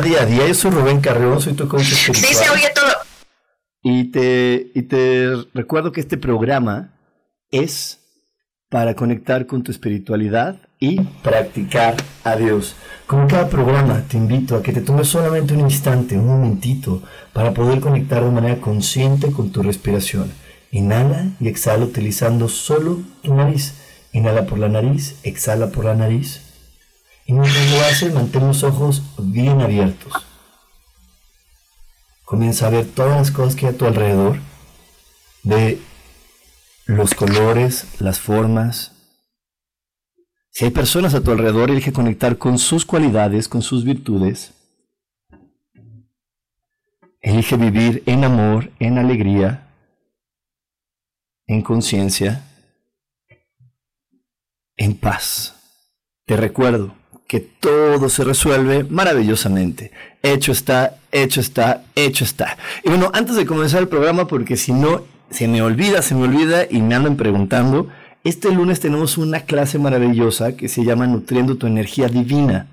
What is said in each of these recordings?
Día a Día. Yo soy Rubén Carreón, soy tu coach espiritual. Sí, se oye todo. Y te, y te recuerdo que este programa es para conectar con tu espiritualidad y practicar a Dios. Como cada programa, te invito a que te tomes solamente un instante, un momentito, para poder conectar de manera consciente con tu respiración. Inhala y exhala utilizando solo tu nariz. Inhala por la nariz, exhala por la nariz. Y mientras lo haces, mantén los ojos bien abiertos. Comienza a ver todas las cosas que hay a tu alrededor. Ve los colores, las formas. Si hay personas a tu alrededor, elige conectar con sus cualidades, con sus virtudes. Elige vivir en amor, en alegría, en conciencia, en paz. Te recuerdo, que todo se resuelve maravillosamente. Hecho está, hecho está, hecho está. Y bueno, antes de comenzar el programa, porque si no, se me olvida, se me olvida y me andan preguntando, este lunes tenemos una clase maravillosa que se llama Nutriendo tu energía divina.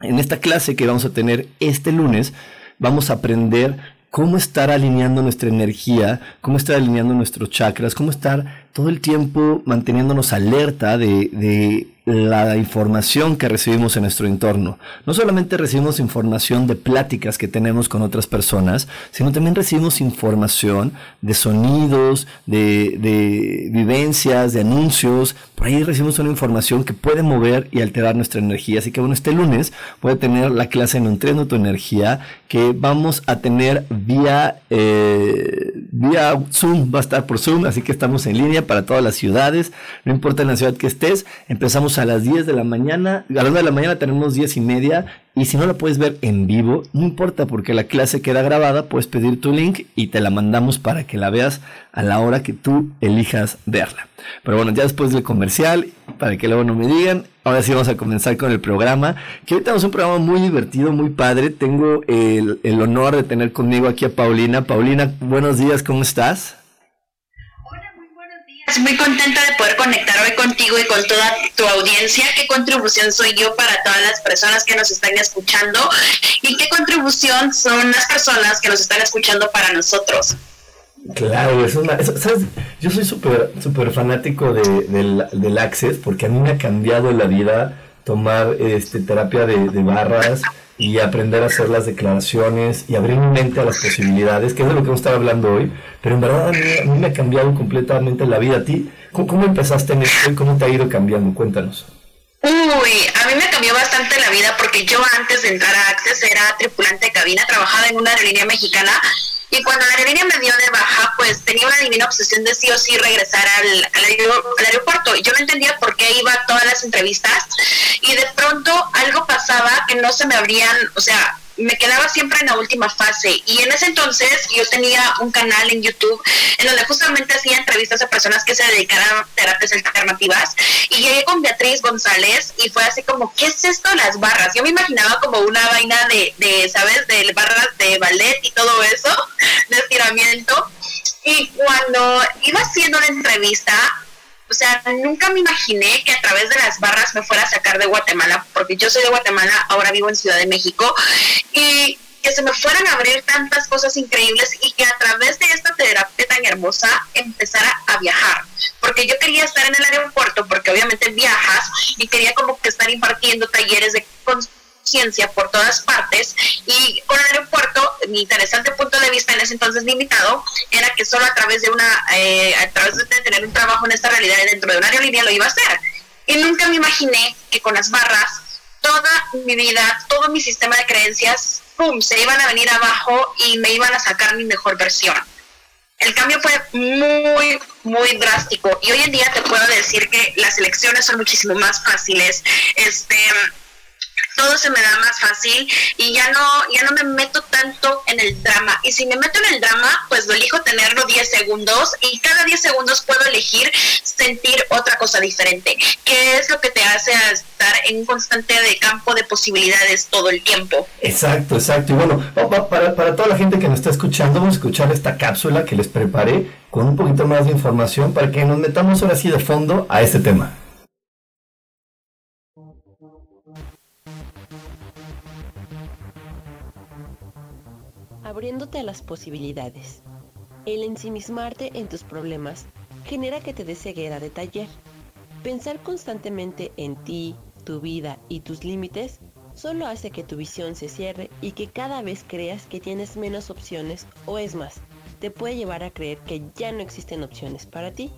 En esta clase que vamos a tener este lunes, vamos a aprender cómo estar alineando nuestra energía, cómo estar alineando nuestros chakras, cómo estar todo el tiempo manteniéndonos alerta de, de la información que recibimos en nuestro entorno. No solamente recibimos información de pláticas que tenemos con otras personas, sino también recibimos información de sonidos, de, vivencias, de anuncios. Por ahí recibimos una información que puede mover y alterar nuestra energía. Así que bueno, este lunes voy a tener la clase en Nutriendo tu energía que vamos a tener vía, eh, vía Zoom, va a estar por Zoom, así que estamos en línea para todas las ciudades, no importa en la ciudad que estés, empezamos a las 10 de la mañana, a las 9 de la mañana tenemos 10 y media y si no la puedes ver en vivo, no importa porque la clase queda grabada, puedes pedir tu link y te la mandamos para que la veas a la hora que tú elijas verla. Pero bueno, ya después del comercial, para que luego no me digan, ahora sí vamos a comenzar con el programa, que hoy tenemos un programa muy divertido, muy padre. Tengo el, el honor de tener conmigo aquí a Paulina. Paulina, buenos días, ¿cómo estás? Muy contenta de poder conectar hoy contigo y con toda tu audiencia. ¿Qué contribución soy yo para todas las personas que nos están escuchando? ¿Y qué contribución son las personas que nos están escuchando para nosotros? Claro, es una. Yo soy súper super fanático de, del, del Access porque a mí me ha cambiado la vida tomar este, terapia de, de barras, y aprender a hacer las declaraciones y abrir mi mente a las posibilidades, que es de lo que vamos a estar hablando hoy. Pero en verdad a mí, me ha cambiado completamente la vida. ¿A ti? ¿Cómo, empezaste en esto y cómo te ha ido cambiando? Cuéntanos. Uy, a mí me cambió bastante la vida porque yo antes de entrar a Access era tripulante de cabina, trabajaba en una aerolínea mexicana y cuando la aerolínea me dio de baja, pues tenía una divina obsesión de sí o sí regresar al, al, aeropuerto. Y yo no entendía por qué iba a todas las entrevistas y de pronto algo pasaba que no se me abrían, o sea, me quedaba siempre en la última fase. Y en ese entonces yo tenía un canal en YouTube en donde justamente hacía entrevistas a personas que se dedicaran a terapias alternativas. Y llegué con Beatriz González y fue así como, ¿qué es esto? Las barras. Yo me imaginaba como una vaina de, de ¿sabes? De barras de ballet y todo eso, de estiramiento. Y cuando iba haciendo la entrevista, o sea, nunca me imaginé que a través de las barras me fuera a sacar de Guatemala, porque yo soy de Guatemala, ahora vivo en Ciudad de México, y que se me fueran a abrir tantas cosas increíbles y que a través de esta terapia tan hermosa empezara a viajar. Porque yo quería estar en el aeropuerto, porque obviamente viajas y quería como que estar impartiendo talleres de conciencia por todas partes y con el aeropuerto mi interesante punto de vista en ese entonces limitado era que solo a través de una eh, a través de tener un trabajo en esta realidad dentro de una aerolínea lo iba a hacer y nunca me imaginé que con las barras toda mi vida todo mi sistema de creencias pum se iban a venir abajo y me iban a sacar mi mejor versión el cambio fue muy, muy drástico. Y hoy en día te puedo decir que las elecciones son muchísimo más fáciles. Este, todo se me da más fácil y ya no, ya no me meto tanto en el drama. Y si me meto en el drama, pues lo elijo tenerlo 10 segundos y cada 10 segundos puedo elegir sentir otra cosa diferente, que es lo que te hace estar en un constante de campo de posibilidades todo el tiempo. Exacto, exacto. Y bueno, para, para toda la gente que nos está escuchando, vamos a escuchar esta cápsula que les preparé con un poquito más de información para que nos metamos ahora sí de fondo a este tema. Abriéndote a las posibilidades. El ensimismarte en tus problemas genera que te des ceguera de taller. Pensar constantemente en ti, tu vida y tus límites solo hace que tu visión se cierre y que cada vez creas que tienes menos opciones o es más, te puede llevar a creer que ya no existen opciones para ti.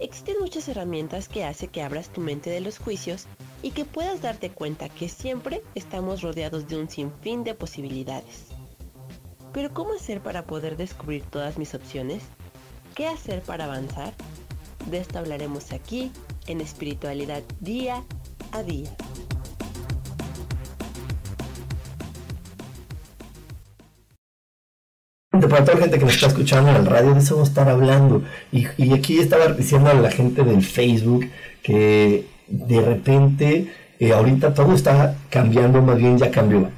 Existen muchas herramientas que hace que abras tu mente de los juicios y que puedas darte cuenta que siempre estamos rodeados de un sinfín de posibilidades. Pero ¿cómo hacer para poder descubrir todas mis opciones? ¿Qué hacer para avanzar? De esto hablaremos aquí en espiritualidad día a día. Para toda la gente que nos está escuchando en el radio, de eso vamos a estar hablando. Y, aquí estaba diciendo a la gente del Facebook que de repente, eh, ahorita todo está cambiando, más bien ya cambió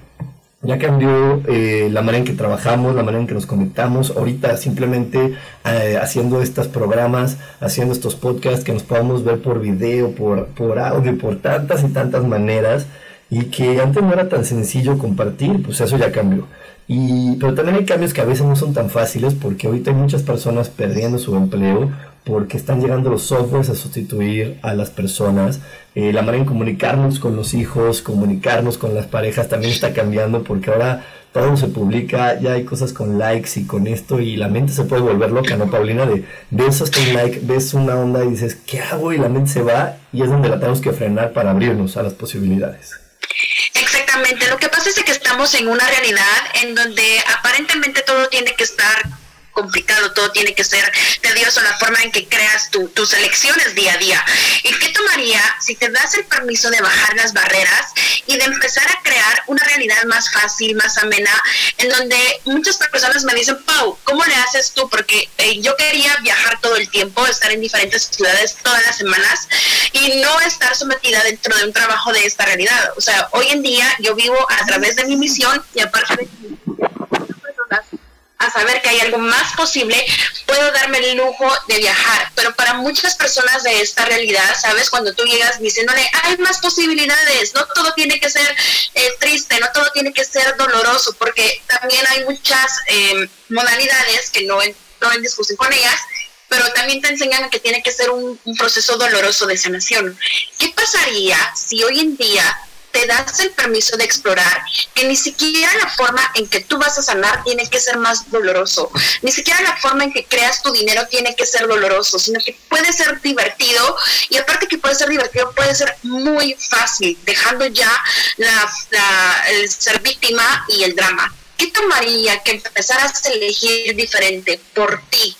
ya cambió eh, la manera en que trabajamos, la manera en que nos conectamos. Ahorita simplemente eh, haciendo estos programas, haciendo estos podcasts que nos podamos ver por video, por, por audio, por tantas y tantas maneras. Y que antes no era tan sencillo compartir, pues eso ya cambió. Y, pero también hay cambios que a veces no son tan fáciles porque ahorita hay muchas personas perdiendo su empleo porque están llegando los softwares a sustituir a las personas. Eh, la manera en comunicarnos con los hijos, comunicarnos con las parejas también está cambiando porque ahora todo se publica, ya hay cosas con likes y con esto y la mente se puede volver loca, ¿no, Paulina? De ves hasta un like, ves una onda y dices, ¿qué hago? Y la mente se va y es donde la tenemos que frenar para abrirnos a las posibilidades. Exactamente, lo que pasa es que estamos en una realidad en donde aparentemente todo tiene que estar complicado, todo tiene que ser tedioso, la forma en que creas tus elecciones día a día. ¿Y qué tomaría si te das el permiso de bajar las barreras y de empezar a crear una realidad más fácil, más amena, en donde muchas personas me dicen, Pau, ¿cómo le haces tú? Porque eh, yo quería viajar todo el tiempo, estar en diferentes ciudades todas las semanas y no estar sometida dentro de un trabajo de esta realidad. O sea, hoy en día yo vivo a través de mi misión y aparte de a saber que hay algo más posible, puedo darme el lujo de viajar. Pero para muchas personas de esta realidad, ¿sabes? Cuando tú llegas diciéndole, hay más posibilidades, no todo tiene que ser eh, triste, no todo tiene que ser doloroso, porque también hay muchas eh, modalidades que no, no en discusión con ellas, pero también te enseñan que tiene que ser un proceso doloroso de sanación. ¿Qué pasaría si hoy en día te das el permiso de explorar que ni siquiera la forma en que tú vas a sanar tiene que ser más doloroso, ni siquiera la forma en que creas tu dinero tiene que ser doloroso, sino que puede ser divertido y aparte que puede ser divertido, puede ser muy fácil, dejando ya el ser víctima y el drama. ¿Qué tomaría que empezaras a elegir diferente por ti?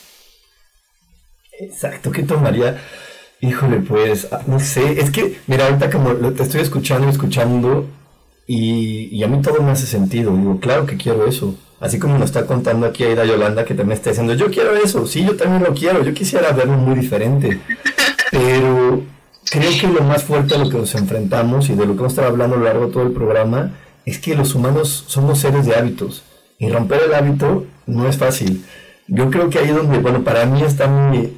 Exacto, ¿qué tomaría? Híjole, pues, ah, no sé, es que, mira, ahorita como te estoy escuchando y escuchando, y, a mí todo me hace sentido. Digo, claro que quiero eso. Así como nos está contando aquí Aida Yolanda, que también está diciendo, yo quiero eso, sí, yo también lo quiero, yo quisiera verlo muy diferente. Pero creo que lo más fuerte a lo que nos enfrentamos y de lo que hemos estado hablando a lo largo de todo el programa es que los humanos somos seres de hábitos. Y romper el hábito no es fácil. Yo creo que ahí es donde, bueno, para mí está mi,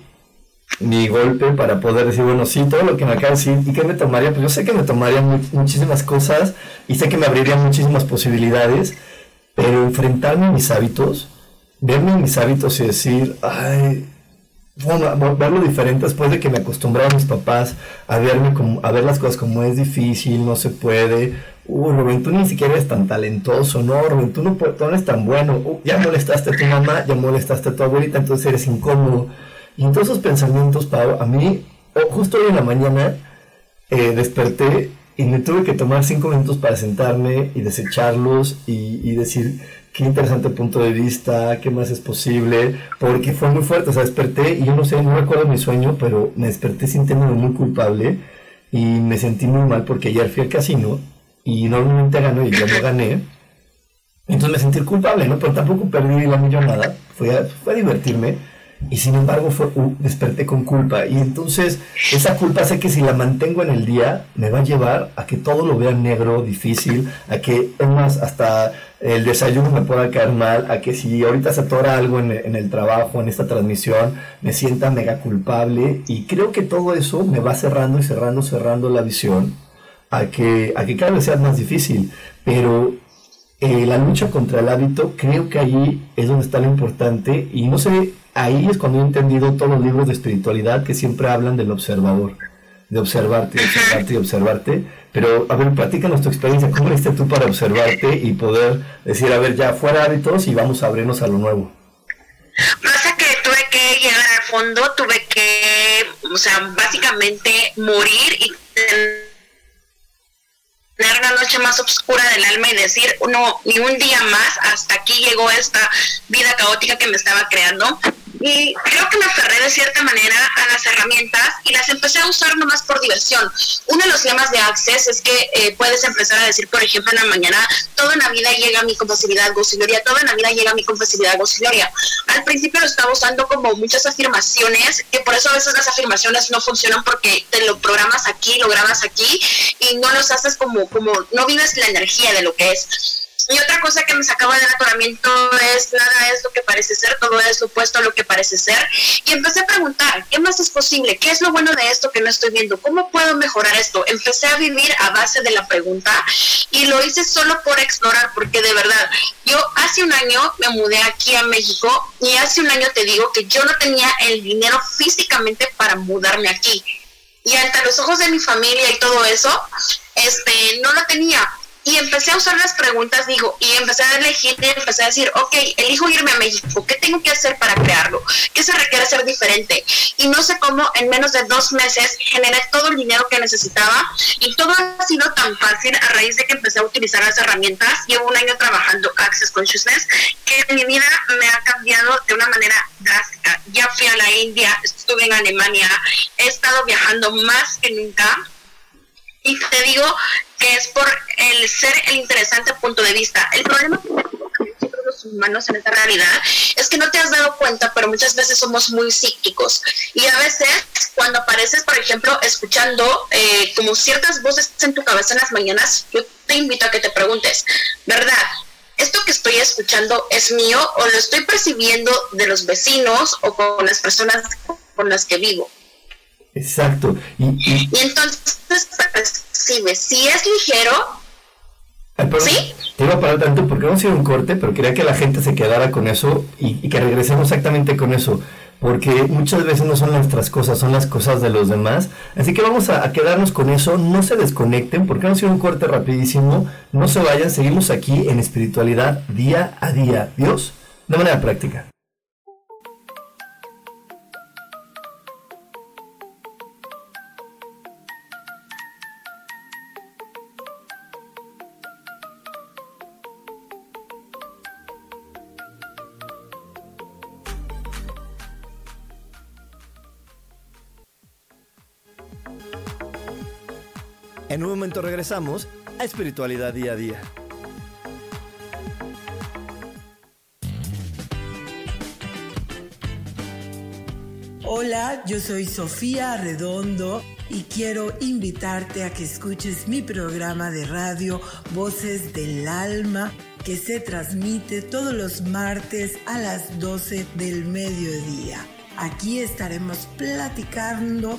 mi golpe para poder decir, bueno, sí, todo lo que me acaba de decir, ¿y qué me tomaría? Pues yo sé que me tomaría muchísimas cosas y sé que me abriría muchísimas posibilidades, pero enfrentarme a mis hábitos, verme en mis hábitos y decir, ay, bueno, verlo diferente después de que me acostumbré a mis papás a verme como, a ver las cosas como es difícil, no se puede. Uh, Rubén, tú ni siquiera eres tan talentoso, no, Rubén, tú no, tú no eres tan bueno. Uh, ya molestaste a tu mamá, ya molestaste a tu abuelita, entonces eres incómodo. Y en todos esos pensamientos, Pau, a mí, justo hoy en la mañana, eh, desperté y me tuve que tomar cinco minutos para sentarme y desecharlos y, y decir, qué interesante punto de vista, qué más es posible, porque fue muy fuerte, o sea, desperté y yo no sé, no recuerdo mi sueño, pero me desperté sintiéndome muy culpable y me sentí muy mal porque ayer fui al casino y normalmente gano y yo no gané. Entonces me sentí culpable, ¿no? Pero tampoco perdí la millonada, fue a, fue a divertirme y sin embargo fue, uh, desperté con culpa. Y entonces esa culpa sé que si la mantengo en el día me va a llevar a que todo lo vea negro, difícil, a que más hasta el desayuno me pueda caer mal, a que si ahorita se atora algo en, en, el trabajo, en esta transmisión, me sienta mega culpable. Y creo que todo eso me va cerrando y cerrando, cerrando la visión a que, a que cada vez sea más difícil. Pero eh, la lucha contra el hábito, creo que ahí es donde está lo importante. Y no sé ahí es cuando he entendido todos los libros de espiritualidad que siempre hablan del observador, de observarte, observarte y observarte. Pero, a ver, platícanos tu experiencia, ¿cómo hiciste tú para observarte y poder decir, a ver, ya fuera hábitos y vamos a abrirnos a lo nuevo? Pasa que tuve que llegar al fondo, tuve que, o sea, básicamente morir y tener una noche más oscura del alma y decir, no, ni un día más, hasta aquí llegó esta vida caótica que me estaba creando. Y creo que me aferré de cierta manera a las herramientas y las empecé a usar nomás por diversión. Uno de los temas de Access es que eh, puedes empezar a decir, por ejemplo, en la mañana, toda la vida llega mi compasibilidad, gloria, toda la vida llega mi compasibilidad, gloria. Al principio lo estaba usando como muchas afirmaciones, que por eso a veces las afirmaciones no funcionan porque te lo programas aquí, lo grabas aquí y no los haces como, como no vives la energía de lo que es. Y otra cosa que me sacaba del atoramiento es nada es lo que parece ser, todo es lo opuesto a lo que parece ser. Y empecé a preguntar, ¿qué más es posible? ¿Qué es lo bueno de esto que no estoy viendo? ¿Cómo puedo mejorar esto? Empecé a vivir a base de la pregunta y lo hice solo por explorar, porque de verdad, yo hace un año me mudé aquí a México y hace un año te digo que yo no tenía el dinero físicamente para mudarme aquí. Y ante los ojos de mi familia y todo eso, este, no lo tenía y empecé a usar las preguntas, digo, y empecé a elegir y empecé a decir, ok, elijo irme a México, ¿qué tengo que hacer para crearlo? ¿Qué se requiere hacer diferente? Y no sé cómo en menos de dos meses generé todo el dinero que necesitaba y todo ha sido tan fácil a raíz de que empecé a utilizar las herramientas. Llevo un año trabajando Access Consciousness, que mi vida me ha cambiado de una manera drástica. Ya fui a la India, estuve en Alemania, he estado viajando más que nunca y te digo que es por el ser el interesante punto de vista. El problema que los humanos en esta realidad es que no te has dado cuenta, pero muchas veces somos muy psíquicos. Y a veces cuando apareces, por ejemplo, escuchando eh, como ciertas voces en tu cabeza en las mañanas, yo te invito a que te preguntes, ¿verdad? ¿Esto que estoy escuchando es mío o lo estoy percibiendo de los vecinos o con las personas con las que vivo? Exacto. Y, y, entonces percibe, si es ligero, ¿sí? Te iba a parar tanto porque vamos a ir a un corte, pero quería que la gente se quedara con eso y, y, que regresemos exactamente con eso. Porque muchas veces no son nuestras cosas, son las cosas de los demás. Así que vamos a, a quedarnos con eso. No se desconecten porque vamos a ir a un corte rapidísimo. No se vayan, seguimos aquí en espiritualidad día a día. Dios, de manera práctica. En un momento regresamos a Espiritualidad Día a Día. Hola, yo soy Sofía Redondo y quiero invitarte a que escuches mi programa de radio Voces del Alma que se transmite todos los martes a las 12 del mediodía. Aquí estaremos platicando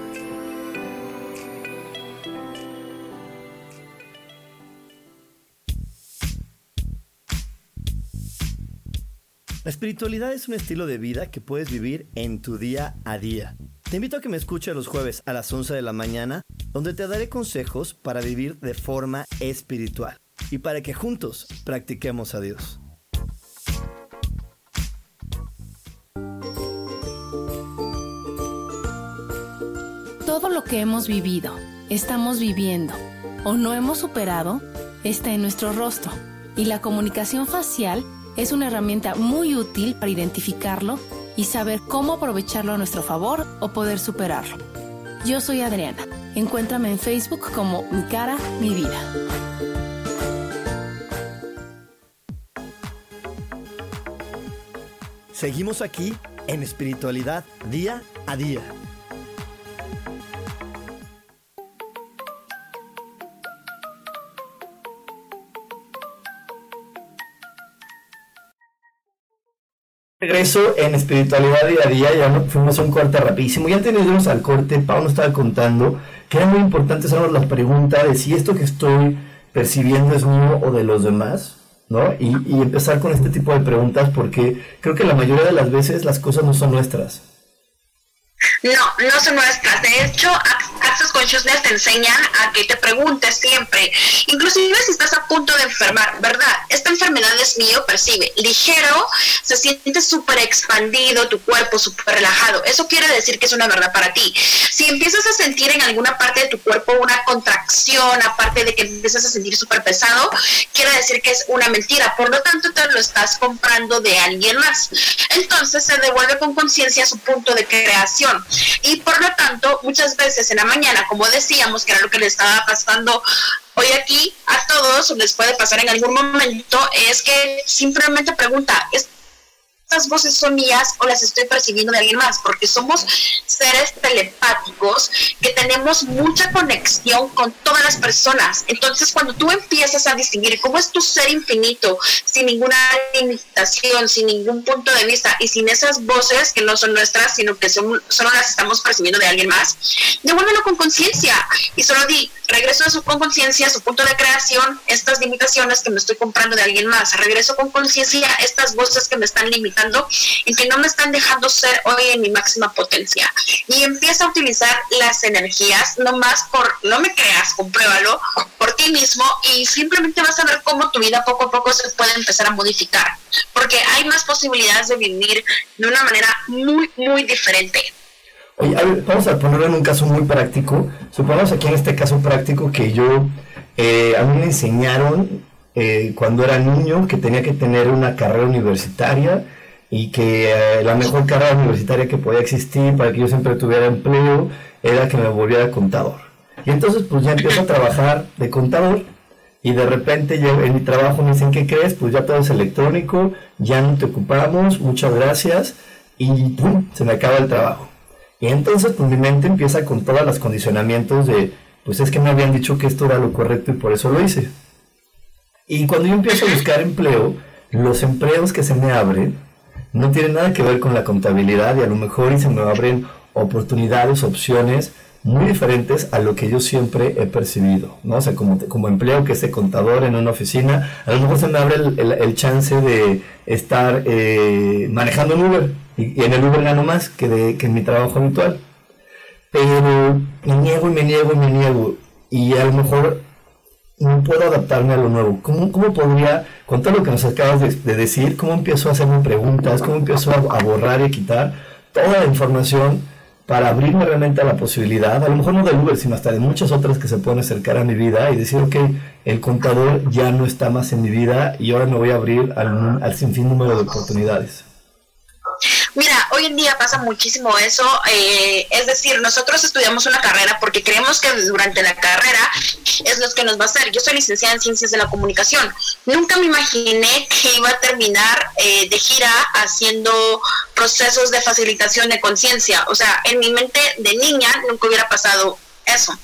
La espiritualidad es un estilo de vida que puedes vivir en tu día a día. Te invito a que me escuches los jueves a las 11 de la mañana, donde te daré consejos para vivir de forma espiritual y para que juntos practiquemos a Dios. Todo lo que hemos vivido, estamos viviendo o no hemos superado está en nuestro rostro y la comunicación facial es una herramienta muy útil para identificarlo y saber cómo aprovecharlo a nuestro favor o poder superarlo. Yo soy Adriana. Encuéntrame en Facebook como Mi cara, mi vida. Seguimos aquí en espiritualidad día a día. Regreso en espiritualidad día a día, ya no, fuimos a un corte rapidísimo. Ya tenemos al corte, Pau nos estaba contando que era muy importante hacernos la pregunta de si esto que estoy percibiendo es mío o de los demás, ¿no? Y, y empezar con este tipo de preguntas porque creo que la mayoría de las veces las cosas no son nuestras. No, no son nuestras. De hecho, Access Consciousness te enseñan a que te preguntes siempre, inclusive si estás a punto de enfermar, ¿verdad? Esta enfermedad es mío, percibe, ligero, se siente súper expandido, tu cuerpo súper relajado. Eso quiere decir que es una verdad para ti. Si empiezas a sentir en alguna parte de tu cuerpo una contracción, aparte de que empiezas a sentir súper pesado, quiere decir que es una mentira. Por lo tanto, te lo estás comprando de alguien más. Entonces se devuelve con conciencia su punto de creación. Y por lo tanto, muchas veces en la mañana, como decíamos, que era lo que le estaba pasando hoy aquí a todos, les puede pasar en algún momento, es que simplemente pregunta, estas voces son mías o las estoy percibiendo de alguien más, porque somos seres telepáticos que tenemos mucha conexión con todas las personas. Entonces, cuando tú empiezas a distinguir cómo es tu ser infinito, sin ninguna limitación, sin ningún punto de vista y sin esas voces que no son nuestras, sino que son, solo las estamos percibiendo de alguien más, devuélvelo con conciencia. Y solo di, regreso a su con conciencia, su punto de creación, estas limitaciones que me estoy comprando de alguien más, regreso con conciencia estas voces que me están limitando y que no me están dejando ser hoy en mi máxima potencia. Y empieza a utilizar las energías, no más por, no me creas, compruébalo por ti mismo y simplemente vas a ver cómo tu vida poco a poco se puede empezar a modificar, porque hay más posibilidades de vivir de una manera muy, muy diferente. Vamos a ponerlo en un caso muy práctico. Supongamos aquí en este caso práctico que yo, eh, a mí me enseñaron eh, cuando era niño que tenía que tener una carrera universitaria y que eh, la mejor carrera universitaria que podía existir para que yo siempre tuviera empleo era que me volviera contador. Y entonces pues ya empiezo a trabajar de contador y de repente yo en mi trabajo me dicen, ¿qué crees? Pues ya todo es electrónico, ya no te ocupamos, muchas gracias y ¡pum! se me acaba el trabajo. Y entonces pues mi mente empieza con todos los condicionamientos de, pues es que me habían dicho que esto era lo correcto y por eso lo hice. Y cuando yo empiezo a buscar empleo, los empleos que se me abren no tiene nada que ver con la contabilidad y a lo mejor y se me abren oportunidades, opciones muy diferentes a lo que yo siempre he percibido, ¿no? O sea, como, como empleo que sea contador en una oficina, a lo mejor se me abre el, chance de estar eh, manejando un Uber y, en el Uber gano más que, de, que en mi trabajo habitual. Pero me niego y me niego y me niego y a lo mejor puedo adaptarme a lo nuevo. ¿Cómo, cómo podría, con todo lo que nos acabas de, decir, cómo empiezo a hacerme preguntas, cómo empiezo a, borrar y a quitar toda la información para abrirme realmente a la posibilidad, a lo mejor no de Uber, sino hasta de muchas otras que se pueden acercar a mi vida y decir, ok, el contador ya no está más en mi vida y ahora me voy a abrir al, al sinfín número de oportunidades. Mira, hoy en día pasa muchísimo eso, eh, es decir, nosotros estudiamos una carrera porque creemos que durante la carrera es lo que nos va a hacer. Yo soy licenciada en Ciencias de la Comunicación. Nunca me imaginé que iba a terminar eh, de gira haciendo procesos de facilitación de conciencia. O sea, en mi mente de niña nunca hubiera pasado eso.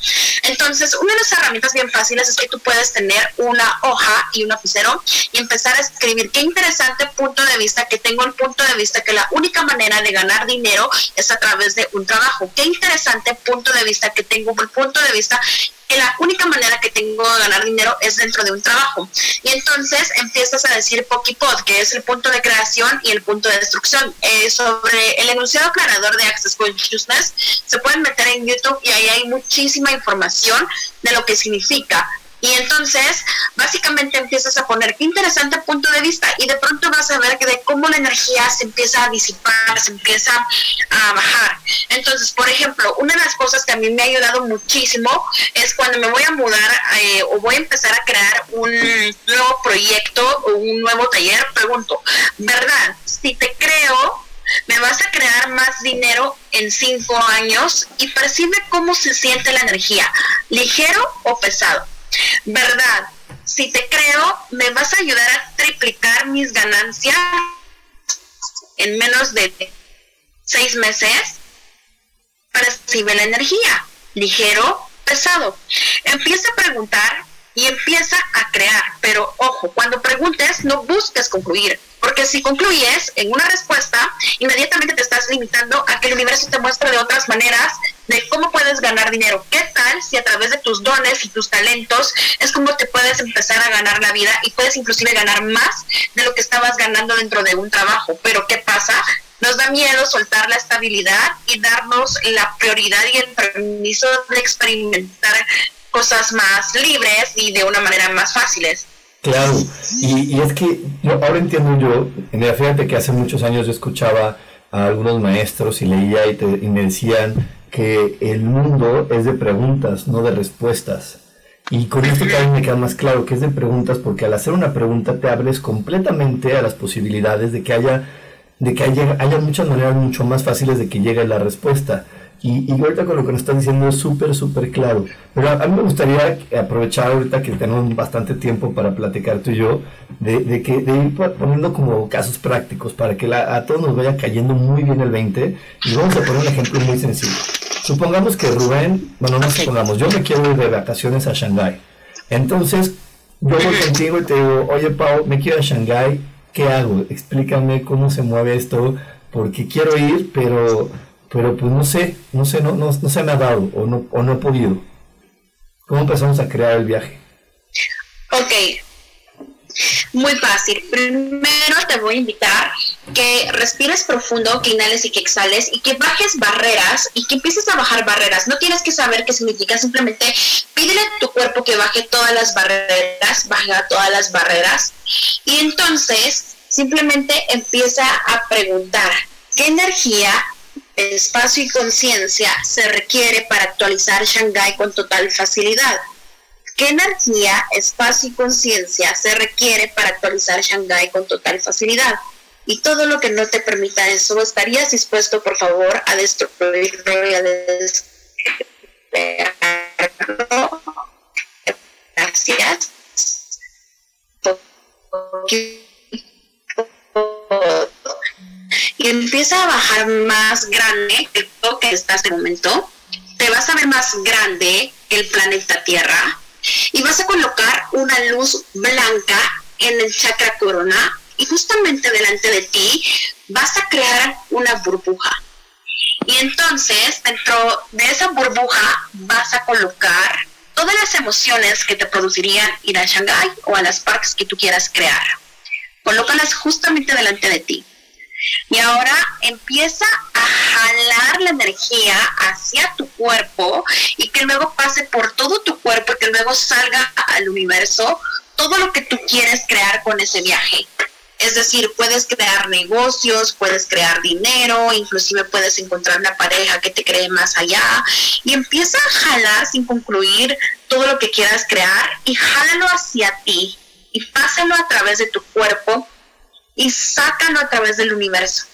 Entonces, una de las herramientas bien fáciles es que tú puedes tener una hoja y un lapicero y empezar a escribir qué interesante punto de vista que tengo el punto de vista que la única manera de ganar dinero es a través de un trabajo. Qué interesante punto de vista que tengo el punto de vista que la única manera que tengo de ganar dinero es dentro de un trabajo. Y entonces empiezas a decir Pokipod, que es el punto de creación y el punto de destrucción. Eh, sobre el enunciado aclarador de Access Consciousness, se pueden meter en YouTube y ahí hay muchísima información de lo que significa y entonces, básicamente empiezas a poner qué interesante punto de vista y de pronto vas a ver que de cómo la energía se empieza a disipar, se empieza a bajar. Entonces, por ejemplo, una de las cosas que a mí me ha ayudado muchísimo es cuando me voy a mudar eh, o voy a empezar a crear un nuevo proyecto o un nuevo taller, pregunto, ¿verdad? Si te creo, me vas a crear más dinero en cinco años y percibe cómo se siente la energía, ligero o pesado. ¿Verdad? Si te creo, me vas a ayudar a triplicar mis ganancias en menos de seis meses. Percibe la energía, ligero, pesado. Empieza a preguntar y empieza a crear. Pero ojo, cuando preguntes, no busques concluir. Porque si concluyes en una respuesta, inmediatamente te estás limitando a que el universo te muestre de otras maneras de cómo puedes ganar dinero. ¿Qué si a través de tus dones y tus talentos es como te puedes empezar a ganar la vida y puedes inclusive ganar más de lo que estabas ganando dentro de un trabajo? Pero ¿qué pasa? Nos da miedo soltar la estabilidad y darnos la prioridad y el permiso de experimentar cosas más libres y de una manera más fáciles. Claro, y, es que yo, ahora entiendo yo, mira, fíjate que hace muchos años yo escuchaba a algunos maestros y leía y, y me decían que el mundo es de preguntas, no de respuestas. Y con esto vez me queda más claro que es de preguntas porque al hacer una pregunta te abres completamente a las posibilidades de que haya, de que haya, haya muchas maneras mucho más fáciles de que llegue la respuesta. Y, y, ahorita con lo que nos están diciendo es súper, súper claro. Pero a, mí me gustaría aprovechar ahorita que tenemos bastante tiempo para platicar tú y yo, de, de que, de ir poniendo como casos prácticos para que a todos nos vaya cayendo muy bien el 20. Y vamos a poner un ejemplo muy sencillo. Supongamos que Rubén, bueno, no supongamos, yo me quiero ir de vacaciones a Shanghái. Entonces, yo voy contigo y te digo, oye Pau, me quiero a Shanghái, ¿qué hago? Explícame cómo se mueve esto, porque quiero ir, pero pero pues no sé, no sé, no, no, se me ha dado o no, o no he podido. ¿Cómo empezamos a crear el viaje? Ok, muy fácil. Primero te voy a invitar que respires profundo, que inhales y que exhales y que bajes barreras y que empieces a bajar barreras. No tienes que saber qué significa, simplemente pídele a tu cuerpo que baje todas las barreras, baja todas las barreras y entonces simplemente empieza a preguntar qué energía espacio y conciencia se requiere para actualizar Shanghai con total facilidad. ¿Qué energía, espacio y conciencia se requiere para actualizar Shanghai con total facilidad? Y todo lo que no te permita eso, ¿estarías dispuesto, por favor, a destruirlo y a Gracias. Y empieza a bajar más grande lo que está en este momento, te vas a ver más grande que el planeta Tierra y vas a colocar una luz blanca en el chakra corona y justamente delante de ti vas a crear una burbuja. Y entonces dentro de esa burbuja vas a colocar todas las emociones que te producirían ir a Shanghai o a las parques que tú quieras crear. Colócalas justamente delante de ti. Y ahora empieza a jalar la energía hacia tu cuerpo y que luego pase por todo tu cuerpo y que luego salga al universo todo lo que tú quieres crear con ese viaje. Es decir, puedes crear negocios, puedes crear dinero, inclusive puedes encontrar una pareja que te cree más allá y empieza a jalar sin concluir todo lo que quieras crear y jálalo hacia ti y pásalo a través de tu cuerpo y sácalo a través del universo.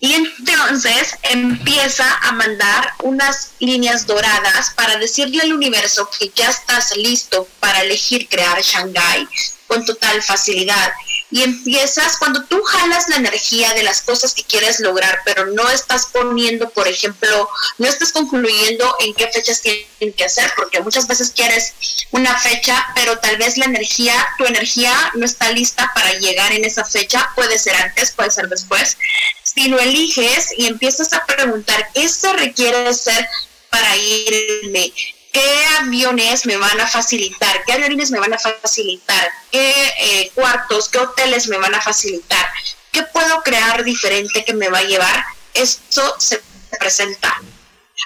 Y entonces empieza a mandar unas líneas doradas para decirle al universo que ya estás listo para elegir crear Shanghai con total facilidad y empiezas, cuando tú jalas la energía de las cosas que quieres lograr, pero no estás poniendo, por ejemplo, no estás concluyendo en qué fechas tienen que hacer, porque muchas veces quieres una fecha, pero tal vez la energía, tu energía no está lista para llegar en esa fecha, puede ser antes, puede ser después. Si lo eliges y empiezas a preguntar, ¿qué se requiere hacer para irme? Qué aviones me van a facilitar, qué aviones me van a facilitar, qué eh, cuartos, qué hoteles me van a facilitar, qué puedo crear diferente que me va a llevar, esto se presenta.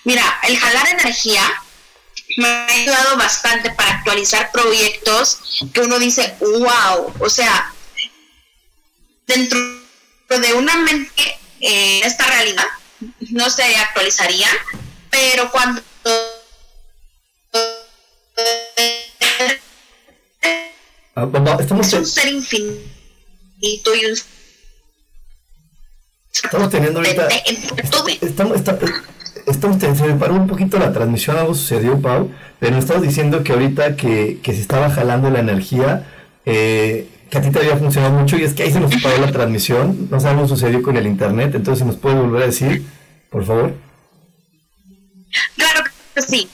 Mira, el jalar energía me ha ayudado bastante para actualizar proyectos que uno dice, wow, o sea, dentro de una mente en esta realidad no se actualizarían, pero cuando Ah, estamos un ser infinito y un Estamos teniendo ahorita. Estamos, estamos, se me paró un poquito la transmisión, algo sucedió, Pau, pero nos estabas diciendo que ahorita que, que se estaba jalando la energía, eh, que a ti te había funcionado mucho y es que ahí se nos paró la transmisión, no sabemos qué sucedió con el internet, entonces nos puedes volver a decir, por favor. Claro que sí.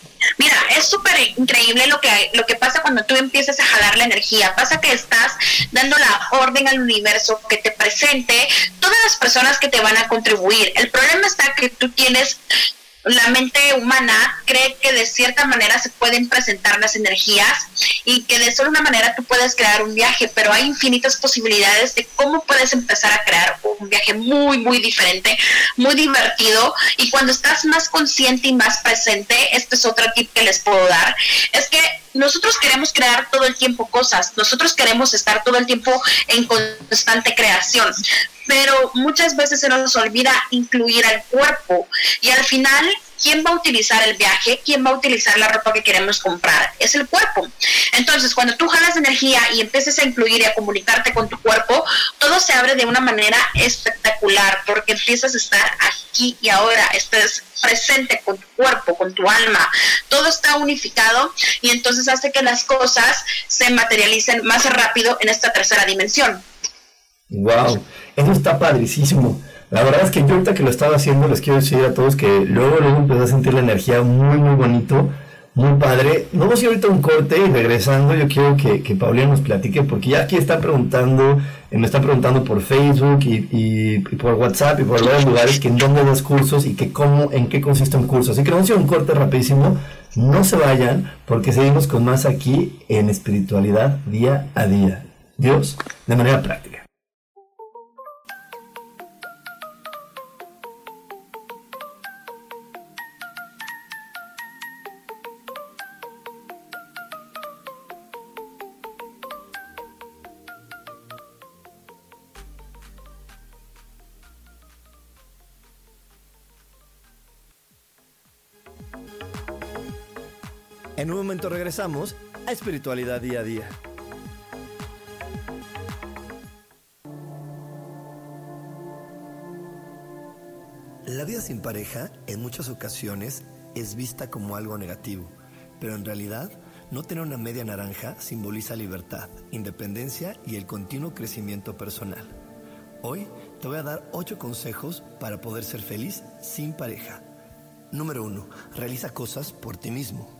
Es súper increíble lo que, lo que pasa cuando tú empiezas a jalar la energía. Pasa que estás dando la orden al universo que te presente todas las personas que te van a contribuir. El problema está que tú tienes la mente humana cree que de cierta manera se pueden presentar las energías y que de solo una manera tú puedes crear un viaje, pero hay infinitas posibilidades de cómo puedes empezar a crear un viaje muy, muy diferente, muy divertido. Y cuando estás más consciente y más presente, este es otro tip que les puedo dar, es que nosotros queremos crear todo el tiempo cosas, nosotros queremos estar todo el tiempo en constante creación, pero muchas veces se nos olvida incluir al cuerpo y al final ¿quién va a utilizar el viaje? ¿Quién va a utilizar la ropa que queremos comprar? Es el cuerpo. Entonces, cuando tú jalas energía y empieces a incluir y a comunicarte con tu cuerpo, todo se abre de una manera espectacular porque empiezas a estar aquí y ahora, estás presente con tu cuerpo, con tu alma. Todo está unificado y entonces hace que las cosas se materialicen más rápido en esta tercera dimensión. Wow, eso está padricísimo. La verdad es que yo ahorita que lo estaba haciendo les quiero decir a todos que luego, luego empecé a sentir la energía muy, muy bonito, muy padre. Vamos a ir ahorita un corte y regresando yo quiero que, que Paulina nos platique porque ya aquí están preguntando, eh, me están preguntando por Facebook y, y, por WhatsApp y por varios lugares que en dónde das cursos y que cómo, en qué consiste un curso. Así que vamos a ir un corte rapidísimo. No se vayan porque seguimos con más aquí en espiritualidad día a día. Dios, de manera práctica. En un momento regresamos a Espiritualidad Día a Día. La vida sin pareja en muchas ocasiones es vista como algo negativo, pero en realidad no tener una media naranja simboliza libertad, independencia y el continuo crecimiento personal. Hoy te voy a dar 8 consejos para poder ser feliz sin pareja. Número 1. Realiza cosas por ti mismo.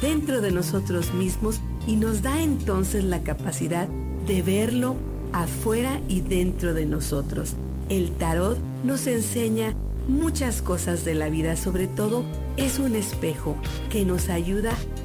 dentro de nosotros mismos y nos da entonces la capacidad de verlo afuera y dentro de nosotros. El tarot nos enseña muchas cosas de la vida, sobre todo es un espejo que nos ayuda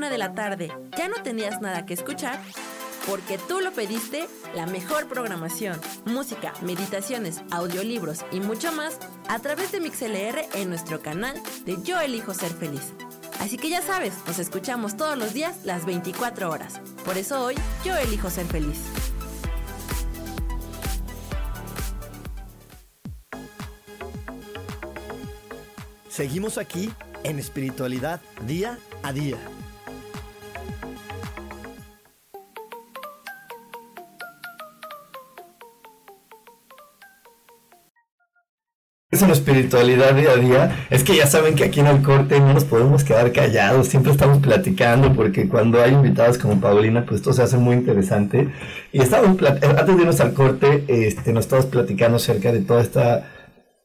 Una de la tarde, ¿ya no tenías nada que escuchar? Porque tú lo pediste, la mejor programación, música, meditaciones, audiolibros y mucho más a través de MixLR en nuestro canal de Yo Elijo Ser Feliz. Así que ya sabes, nos escuchamos todos los días las 24 horas. Por eso hoy yo elijo ser feliz. Seguimos aquí en espiritualidad día a día. Espiritualidad día a día. Es que ya saben que aquí en el corte no nos podemos quedar callados, siempre estamos platicando porque cuando hay invitados como Paulina, pues esto se hace muy interesante. Y estamos antes de irnos al corte, este, nos estamos platicando acerca de toda esta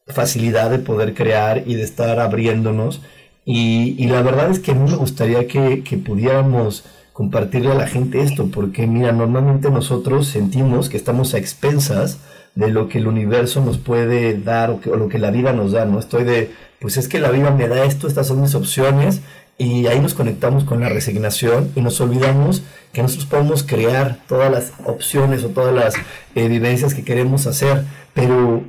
facilidad de poder crear y de estar abriéndonos. Y, la verdad es que a mí me gustaría que pudiéramos compartirle a la gente esto, porque mira, normalmente nosotros sentimos que estamos a expensas de lo que el universo nos puede dar o, lo que la vida nos da, ¿no? Estoy de, pues es que la vida me da esto, estas son mis opciones, y ahí nos conectamos con la resignación y nos olvidamos que nosotros podemos crear todas las opciones o todas las evidencias que queremos hacer, pero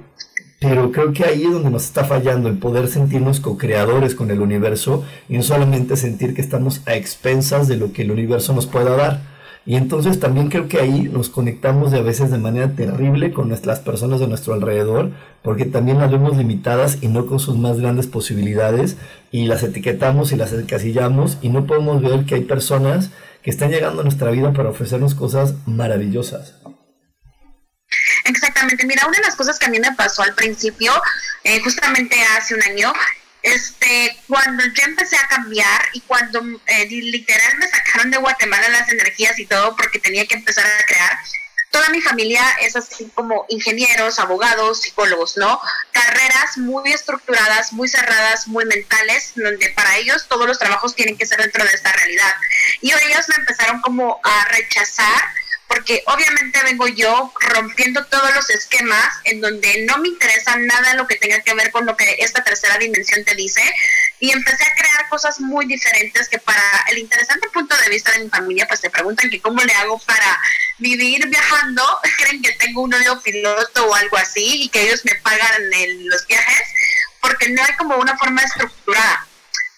pero creo que ahí es donde nos está fallando el poder sentirnos co-creadores con el universo y no solamente sentir que estamos a expensas de lo que el universo nos pueda dar. Y entonces también creo que ahí nos conectamos de a veces de manera terrible con nuestras personas de nuestro alrededor, porque también las vemos limitadas y no con sus más grandes posibilidades, y las etiquetamos y las encasillamos, y no podemos ver que hay personas que están llegando a nuestra vida para ofrecernos cosas maravillosas. Exactamente. Mira, una de las cosas que a mí me pasó al principio, eh, justamente hace un año, este, cuando yo empecé a cambiar y cuando eh, literal me sacaron de Guatemala las energías y todo porque tenía que empezar a crear, toda mi familia es así como ingenieros, abogados, psicólogos, ¿no? Carreras muy estructuradas, muy cerradas, muy mentales, donde para ellos todos los trabajos tienen que ser dentro de esta realidad. Y ellos me empezaron como a rechazar porque obviamente vengo yo rompiendo todos los esquemas en donde no me interesa nada lo que tenga que ver con lo que esta tercera dimensión te dice y empecé a crear cosas muy diferentes que para el interesante punto de vista de mi familia pues te preguntan que cómo le hago para vivir viajando, creen que tengo un odio piloto o algo así y que ellos me pagan los viajes porque no hay como una forma estructurada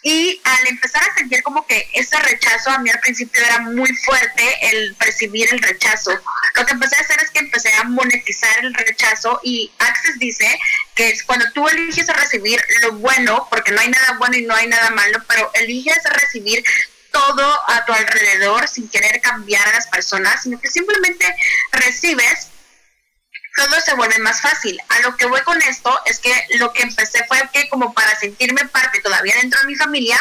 y al empezar a sentir como que ese rechazo, a mí al principio era muy fuerte el percibir el rechazo. Lo que empecé a hacer es que empecé a monetizar el rechazo y Access dice que es cuando tú eliges recibir lo bueno, porque no hay nada bueno y no hay nada malo, pero eliges recibir todo a tu alrededor sin querer cambiar a las personas, sino que simplemente recibes todo se vuelve más fácil. A lo que voy con esto es que lo que empecé fue que como para sentirme parte todavía dentro de mi familia,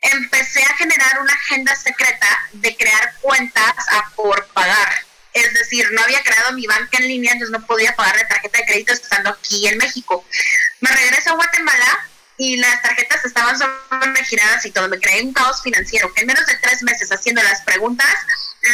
empecé a generar una agenda secreta de crear cuentas a por pagar. Es decir, no había creado mi banca en línea, entonces no podía pagar la tarjeta de crédito estando aquí en México. Me regreso a Guatemala y las tarjetas estaban sobregiradas y todo. Me creé un caos financiero que en menos de tres meses haciendo las preguntas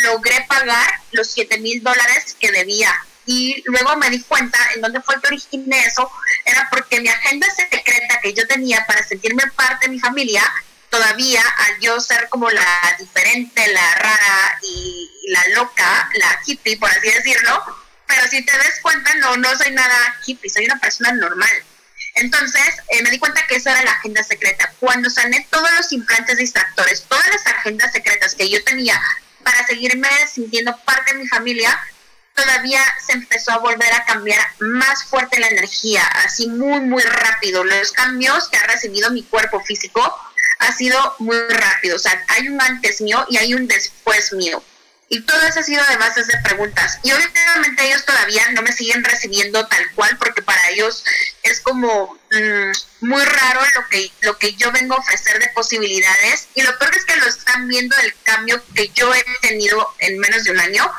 logré pagar los 7 mil dólares que debía. Y luego me di cuenta en dónde fue que originé eso. Era porque mi agenda secreta que yo tenía para sentirme parte de mi familia, todavía al yo ser como la diferente, la rara y la loca, la hippie, por así decirlo, pero si te des cuenta, no, no soy nada hippie, soy una persona normal entonces eh, me di cuenta que esa era la agenda secreta. Cuando sané todos los implantes distractores, todas las agendas secretas que yo tenía para seguirme sintiendo parte de mi familia, todavía se empezó a volver a cambiar más fuerte la energía, así muy, muy rápido. Los cambios que ha recibido mi cuerpo físico ha sido muy rápido. O sea, hay un antes mío y hay un después mío. Y todo eso ha sido de bases de preguntas. Y obviamente ellos todavía no me siguen recibiendo tal cual, porque para ellos es como mm, muy raro lo que, lo que yo vengo a ofrecer de posibilidades. Y lo peor es que lo están viendo el cambio que yo he tenido en menos de un año.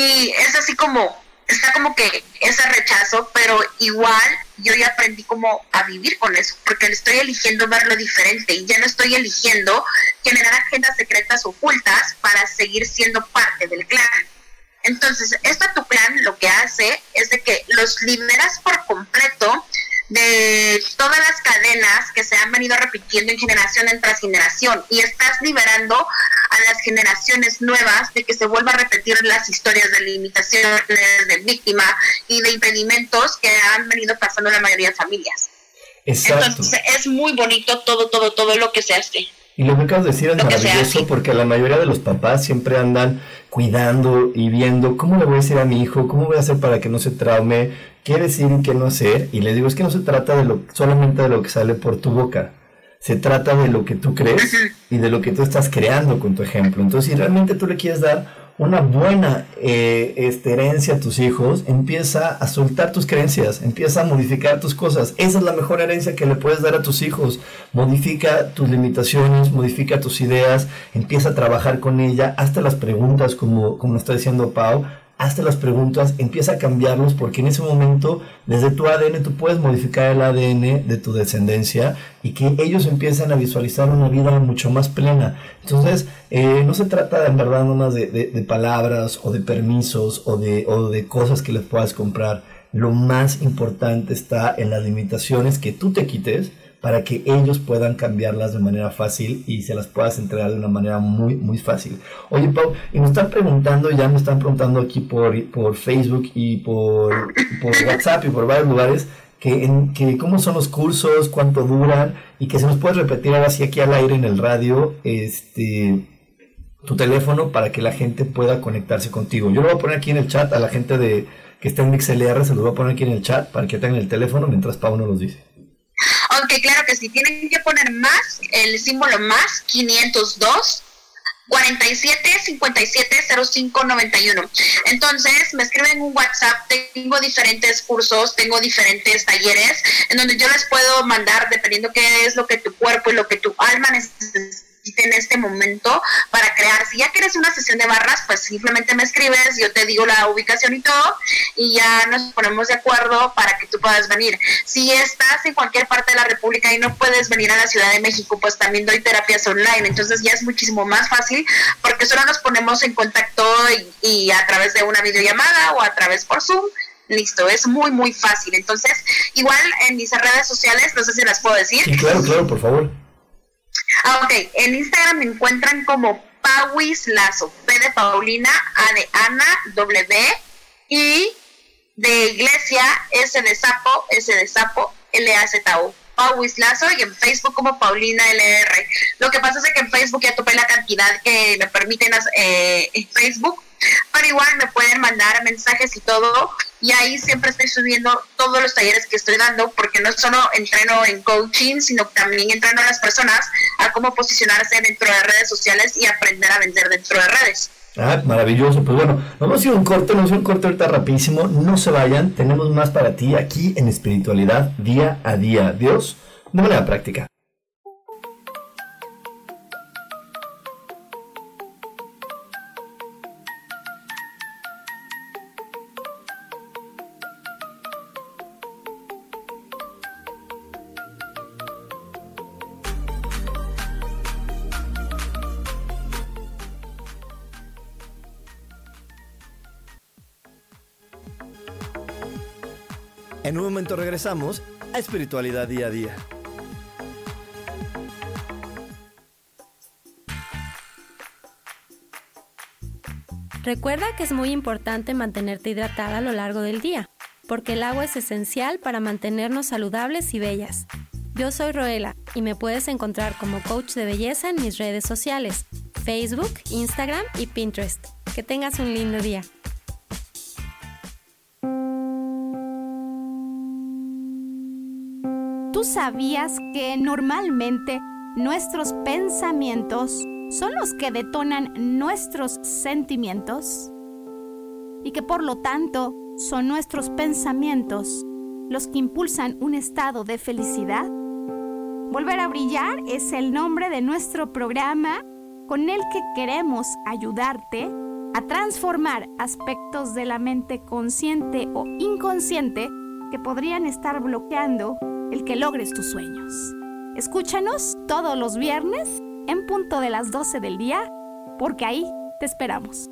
Y es así como, está como que ese rechazo, pero igual yo ya aprendí como a vivir con eso, porque estoy eligiendo verlo diferente y ya no estoy eligiendo generar agendas secretas ocultas para seguir siendo parte del clan. Entonces, esto tu plan lo que hace es de que los liberas por completo de todas las cadenas que se han venido repitiendo en generación tras generación y estás liberando a las generaciones nuevas de que se vuelva a repetir las historias de limitaciones, de víctima y de impedimentos que han venido pasando la mayoría de familias. Exacto. Entonces es muy bonito todo, todo, todo lo que se hace. Y lo que acabas de decir es maravilloso porque la mayoría de los papás siempre andan cuidando y viendo cómo le voy a decir a mi hijo, cómo voy a hacer para que no se traume, qué decir y qué no hacer. Y les digo, es que no se trata de lo, solamente de lo que sale por tu boca, se trata de lo que tú crees y de lo que tú estás creando con tu ejemplo. Entonces, si realmente tú le quieres dar una buena eh, este, herencia a tus hijos, empieza a soltar tus creencias, empieza a modificar tus cosas. Esa es la mejor herencia que le puedes dar a tus hijos. Modifica tus limitaciones, modifica tus ideas, empieza a trabajar con ella, hazte las preguntas como, como está diciendo Pau, hazte las preguntas, empieza a cambiarlos porque en ese momento desde tu ADN tú puedes modificar el ADN de tu descendencia y que ellos empiecen a visualizar una vida mucho más plena. Entonces, eh, no se trata en verdad nomás de, de, palabras o de permisos o de, o de cosas que les puedas comprar. Lo más importante está en las limitaciones que tú te quites para que ellos puedan cambiarlas de manera fácil y se las puedas entregar de una manera muy, muy fácil. Oye, Pau, y me están preguntando, ya me están preguntando aquí por, por Facebook y por, por WhatsApp y por varios lugares, que, en, que cómo son los cursos, cuánto duran, y que se nos puede repetir ahora sí aquí al aire en el radio, este tu teléfono para que la gente pueda conectarse contigo. Yo lo voy a poner aquí en el chat a la gente de que está en MixLR, se lo voy a poner aquí en el chat para que tengan el teléfono mientras Pau nos los dice. Aunque claro que sí, tienen que poner más, el símbolo más 502 47 57 05 91. Entonces me escriben un WhatsApp, tengo diferentes cursos, tengo diferentes talleres en donde yo les puedo mandar dependiendo qué es lo que tu cuerpo y lo que tu alma necesita en este momento para crear. Si ya quieres una sesión de barras, pues simplemente me escribes, yo te digo la ubicación y todo, y ya nos ponemos de acuerdo para que tú puedas venir. Si estás en cualquier parte de la República y no puedes venir a la Ciudad de México, pues también doy terapias online, entonces ya es muchísimo más fácil porque solo nos ponemos en contacto y, y a través de una videollamada o a través por Zoom listo, es muy, muy fácil. Entonces, igual en mis redes sociales, no sé si las puedo decir. Sí, claro, claro, por favor. Ah, ok, en Instagram me encuentran como Pauis Lazo, P de Paulina, A de Ana, W, y de Iglesia, S de Sapo, S de Sapo, L A Z O. Pauis Lazo y en Facebook como Paulina LR. Lo que pasa es que en Facebook ya topé la cantidad que me permiten eh, en Facebook pero igual me pueden mandar mensajes y todo. Y ahí siempre estoy subiendo todos los talleres que estoy dando, porque no solo entreno en coaching, sino también entreno a las personas a cómo posicionarse dentro de redes sociales y aprender a vender dentro de redes. Ah, maravilloso. Pues bueno, vamos a ir a un corte, vamos a un corte ahorita rapidísimo. No se vayan, tenemos más para ti aquí en espiritualidad día a día. Dios, de manera práctica. En un momento regresamos a Espiritualidad Día a Día. Recuerda que es muy importante mantenerte hidratada a lo largo del día, porque el agua es esencial para mantenernos saludables y bellas. Yo soy Roela y me puedes encontrar como coach de belleza en mis redes sociales, Facebook, Instagram y Pinterest. Que tengas un lindo día. Sabías que normalmente nuestros pensamientos son los que detonan nuestros sentimientos? Y que por lo tanto son nuestros pensamientos los que impulsan un estado de felicidad? Volver a brillar es el nombre de nuestro programa con el que queremos ayudarte a transformar aspectos de la mente consciente o inconsciente que podrían estar bloqueando el que logres tus sueños. Escúchanos todos los viernes en punto de las 12 del día, porque ahí te esperamos.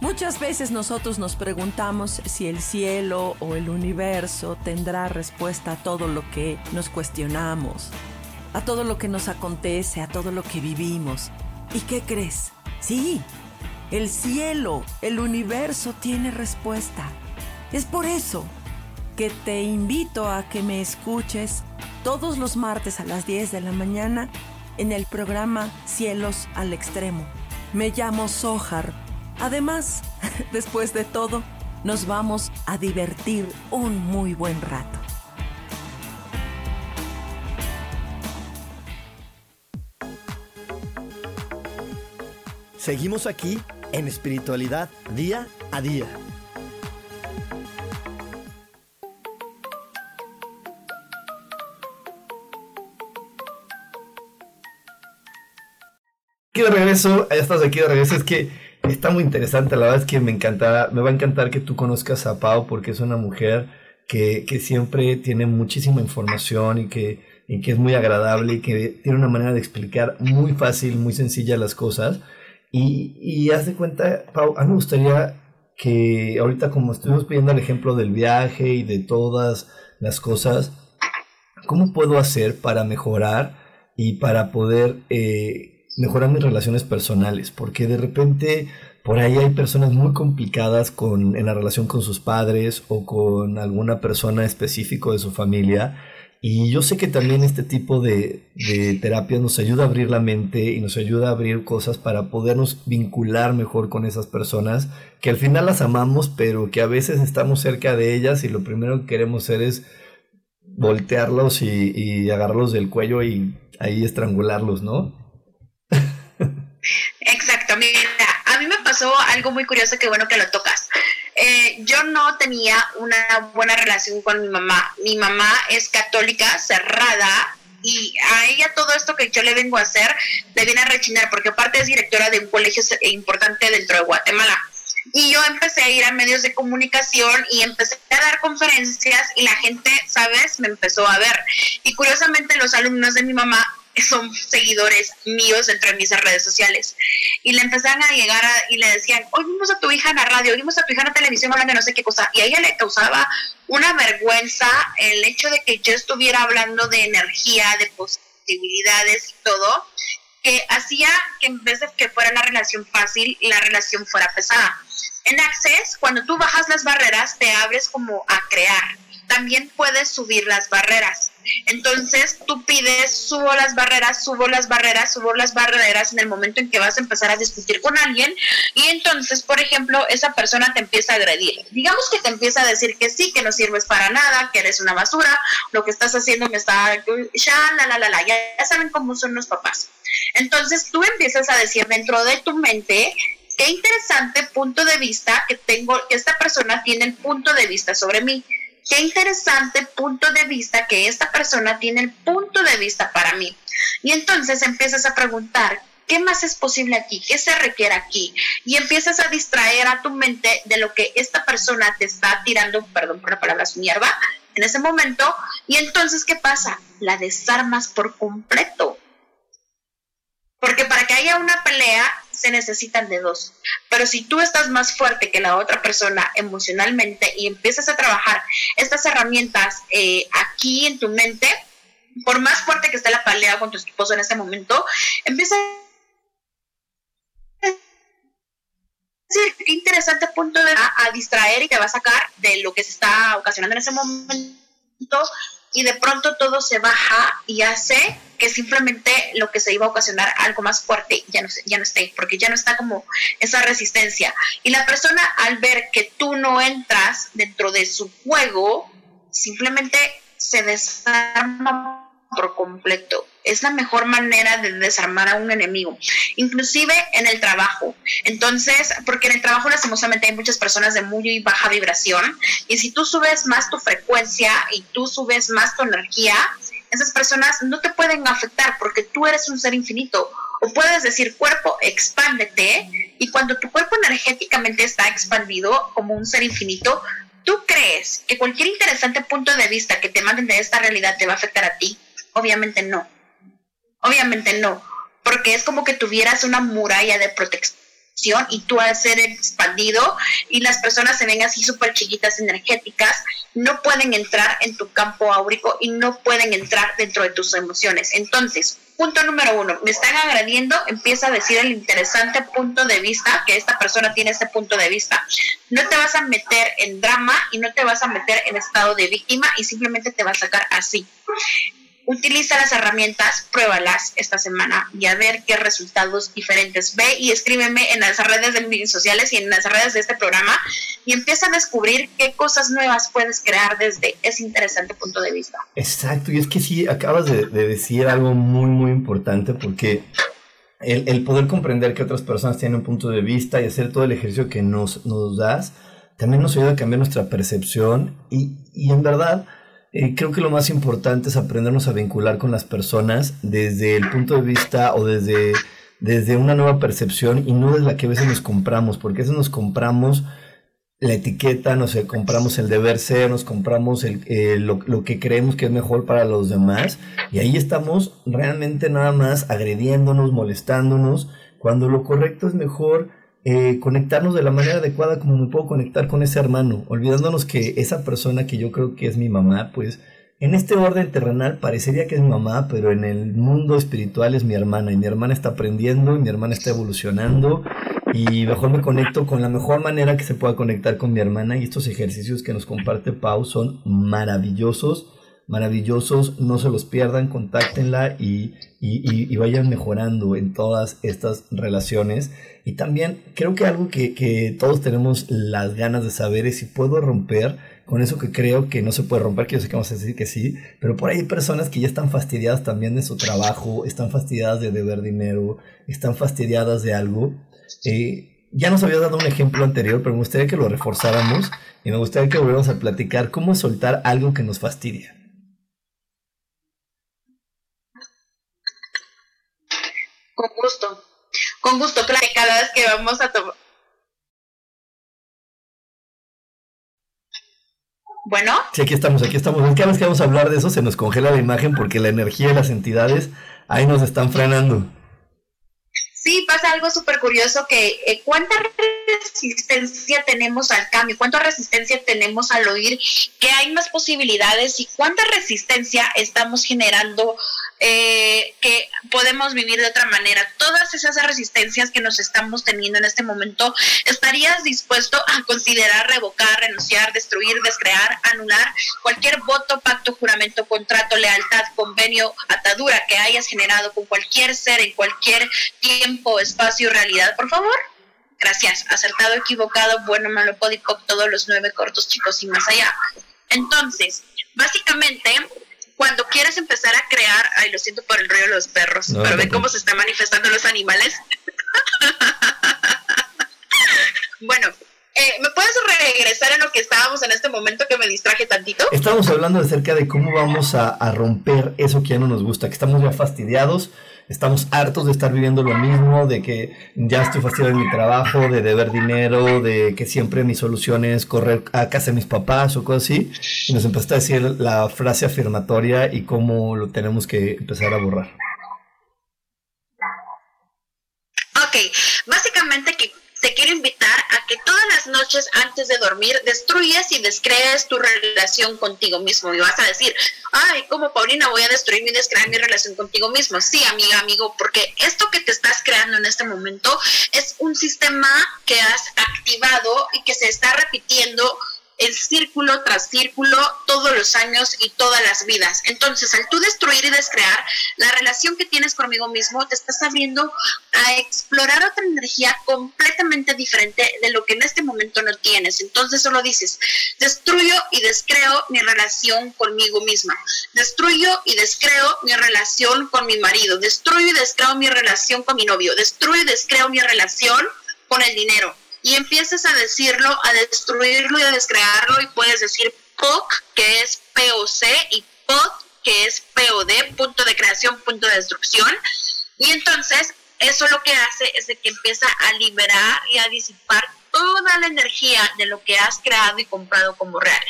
Muchas veces nosotros nos preguntamos si el cielo o el universo tendrá respuesta a todo lo que nos cuestionamos, a todo lo que nos acontece, a todo lo que vivimos. ¿Y qué crees? Sí, el cielo, el universo tiene respuesta. Es por eso que te invito a que me escuches todos los martes a las 10 de la mañana en el programa Cielos al Extremo. Me llamo Sohar Además, después de todo, nos vamos a divertir un muy buen rato. Seguimos aquí en espiritualidad día a día. Aquí de regreso, ya estás aquí de regreso, es que Está muy interesante, la verdad es que me encantará, me va a encantar que tú conozcas a Pau porque es una mujer que, que siempre tiene muchísima información y que, y que es muy agradable y que tiene una manera de explicar muy fácil, muy sencilla las cosas. Y, y haz de cuenta, Pau, a mí me gustaría que ahorita como estuvimos pidiendo el ejemplo del viaje y de todas las cosas, ¿cómo puedo hacer para mejorar y para poder eh, mejorar mis relaciones personales, porque de repente por ahí hay personas muy complicadas con, en la relación con sus padres o con alguna persona específico de su familia. Y yo sé que también este tipo de, de terapia nos ayuda a abrir la mente y nos ayuda a abrir cosas para podernos vincular mejor con esas personas que al final las amamos, pero que a veces estamos cerca de ellas y lo primero que queremos hacer es voltearlos y, y agarrarlos del cuello y ahí estrangularlos, ¿no? Exacto, mira, a mí me pasó algo muy curioso que bueno que lo tocas. Eh, yo no tenía una buena relación con mi mamá. Mi mamá es católica, cerrada, y a ella todo esto que yo le vengo a hacer le viene a rechinar, porque aparte es directora de un colegio importante dentro de Guatemala. Y yo empecé a ir a medios de comunicación y empecé a dar conferencias y la gente, ¿sabes? Me empezó a ver. Y curiosamente los alumnos de mi mamá son seguidores míos dentro de mis redes sociales. Y le empezaron a llegar y le decían, hoy vimos a tu hija en la radio, vimos a tu hija en la televisión hablando de no sé qué cosa. Y a ella le causaba una vergüenza el hecho de que yo estuviera hablando de energía, de posibilidades y todo, que hacía que en vez de que fuera una relación fácil, la relación fuera pesada. En Access, cuando tú bajas las barreras, te abres como a crear. También puedes subir las barreras entonces tú pides, subo las barreras, subo las barreras, subo las barreras en el momento en que vas a empezar a discutir con alguien y entonces, por ejemplo, esa persona te empieza a agredir. Digamos que te empieza a decir que sí, que no sirves para nada, que eres una basura, lo que estás haciendo me está... Ya, la, la, la, la, ya, saben cómo son los papás. Entonces tú empiezas a decir dentro de tu mente qué interesante punto de vista que tengo, que esta persona tiene el punto de vista sobre mí qué interesante punto de vista que esta persona tiene el punto de vista para mí. Y entonces empiezas a preguntar, ¿qué más es posible aquí? ¿Qué se requiere aquí? Y empiezas a distraer a tu mente de lo que esta persona te está tirando, perdón por la palabra, su mierda, en ese momento. Y entonces, ¿qué pasa? La desarmas por completo. que haya una pelea se necesitan de dos. Pero si tú estás más fuerte que la otra persona emocionalmente y empiezas a trabajar estas herramientas eh, aquí en tu mente, por más fuerte que esté la pelea con tu esposo en este momento, empieza qué interesante punto de a, distraer y te va a sacar de lo que se está ocasionando en ese momento y de pronto todo se baja y hace que simplemente lo que se iba a ocasionar algo más fuerte ya no, ya no esté, porque ya no está como esa resistencia. Y la persona al ver que tú no entras dentro de su juego, simplemente se desarma por completo. Es la mejor manera de desarmar a un enemigo, inclusive en el trabajo. Entonces, porque en el trabajo lastimosamente hay muchas personas de muy baja vibración y si tú subes más tu frecuencia y tú subes más tu energía, esas personas no te pueden afectar porque tú eres un ser infinito. O puedes decir, cuerpo, expándete. Y cuando tu cuerpo energéticamente está expandido como un ser infinito, ¿tú crees que cualquier interesante punto de vista que te manden de esta realidad te va a afectar a ti? Obviamente no. Obviamente no. Porque es como que tuvieras una muralla de protección y tú al ser expandido y las personas se ven así súper chiquitas energéticas, no pueden entrar en tu campo áurico y no pueden entrar dentro de tus emociones. Entonces, punto número uno, me están agrediendo, empieza a decir el interesante punto de vista, que esta persona tiene este punto de vista. No te vas a meter en drama y no te vas a meter en estado de víctima y simplemente te va a sacar así utiliza las herramientas, pruébalas esta semana y a ver qué resultados diferentes. Ve y escríbeme en las redes de mis sociales y en las redes de este programa y empieza a descubrir qué cosas nuevas puedes crear desde ese interesante punto de vista. Exacto, y es que sí, acabas de, decir algo muy, muy importante porque el, poder comprender que otras personas tienen un punto de vista y hacer todo el ejercicio que nos, nos das, también nos ayuda a cambiar nuestra percepción y, y en verdad eh, creo que lo más importante es aprendernos a vincular con las personas desde el punto de vista o desde, desde una nueva percepción y no desde la que a veces nos compramos, porque a veces nos compramos la etiqueta, nos compramos el deber ser, nos compramos el, eh, lo, lo, que creemos que es mejor para los demás y ahí estamos realmente nada más agrediéndonos, molestándonos, cuando lo correcto es mejor eh, conectarnos de la manera adecuada como me puedo conectar con ese hermano, olvidándonos que esa persona que yo creo que es mi mamá, pues en este orden terrenal parecería que es mi mamá, pero en el mundo espiritual es mi hermana y mi hermana está aprendiendo y mi hermana está evolucionando y mejor me conecto con la mejor manera que se pueda conectar con mi hermana y estos ejercicios que nos comparte Pau son maravillosos maravillosos, no se los pierdan, contáctenla y, y, vayan mejorando en todas estas relaciones. Y también creo que algo que, que, todos tenemos las ganas de saber es si puedo romper con eso que creo que no se puede romper, que yo sé que vamos a decir que sí, pero por ahí hay personas que ya están fastidiadas también de su trabajo, están fastidiadas de deber dinero, están fastidiadas de algo. Eh, ya nos había dado un ejemplo anterior, pero me gustaría que lo reforzáramos y me gustaría que volviéramos a platicar cómo soltar algo que nos fastidia. Con gusto. Con gusto, claro, cada vez que vamos a tomar. Bueno. Sí, aquí estamos, aquí estamos. Cada vez que vamos a hablar de eso se nos congela la imagen porque la energía de las entidades ahí nos están frenando. Sí, pasa algo súper curioso que eh, cuánta resistencia tenemos al cambio, cuánta resistencia tenemos al oír que hay más posibilidades y cuánta resistencia estamos generando eh, que podemos vivir de otra manera. Todas esas resistencias que nos estamos teniendo en este momento, ¿estarías dispuesto a considerar revocar, renunciar, destruir, descrear, anular cualquier voto, pacto, juramento, contrato, lealtad, convenio, atadura que hayas generado con cualquier ser en cualquier tiempo, espacio, realidad? Por favor. Gracias. Acertado, equivocado, bueno, malo, pódico, todos los nueve cortos, chicos y más allá. Entonces, básicamente, cuando quieres empezar a crear, ay, lo siento por el rollo de los perros, pero ven cómo se están manifestando los animales. bueno, eh, ¿me puedes regresar a lo que estábamos en este momento que me distraje tantito? Estamos hablando acerca de cómo vamos a, a romper eso que ya no nos gusta, que estamos ya fastidiados estamos hartos de estar viviendo lo mismo, de que ya estoy fastidiado en mi trabajo, de deber dinero, de que siempre mi solución es correr a casa de mis papás o cosas así. Y nos empezaste a decir la frase afirmatoria y cómo lo tenemos que empezar a borrar. básicamente que te quiero invitar a que todas las noches antes de dormir destruyas y descrees tu relación contigo mismo. Y vas a decir, ay, como Paulina voy a destruir y descrear mi relación contigo mismo. Sí, amiga, amigo, porque esto que te estás creando en este momento es un sistema que has activado y que se está repitiendo el círculo tras círculo todos los años y todas las vidas. Entonces, al tú destruir y descrear, la relación que tienes conmigo mismo te estás abriendo a explorar otra energía completamente diferente de lo que en este momento no tienes. Entonces, solo dices, destruyo y descreo mi relación conmigo misma. Destruyo y descreo mi relación con mi marido. Destruyo y descreo mi relación con mi novio. Destruyo y descreo mi relación con el dinero y empiezas a decirlo, a destruirlo y a descrearlo y puedes decir POC, que es POC, y POD, que es POD, punto de creación, punto de destrucción. Y entonces eso lo que hace es que empieza a liberar y a disipar toda la energía de lo que has creado y comprado como real.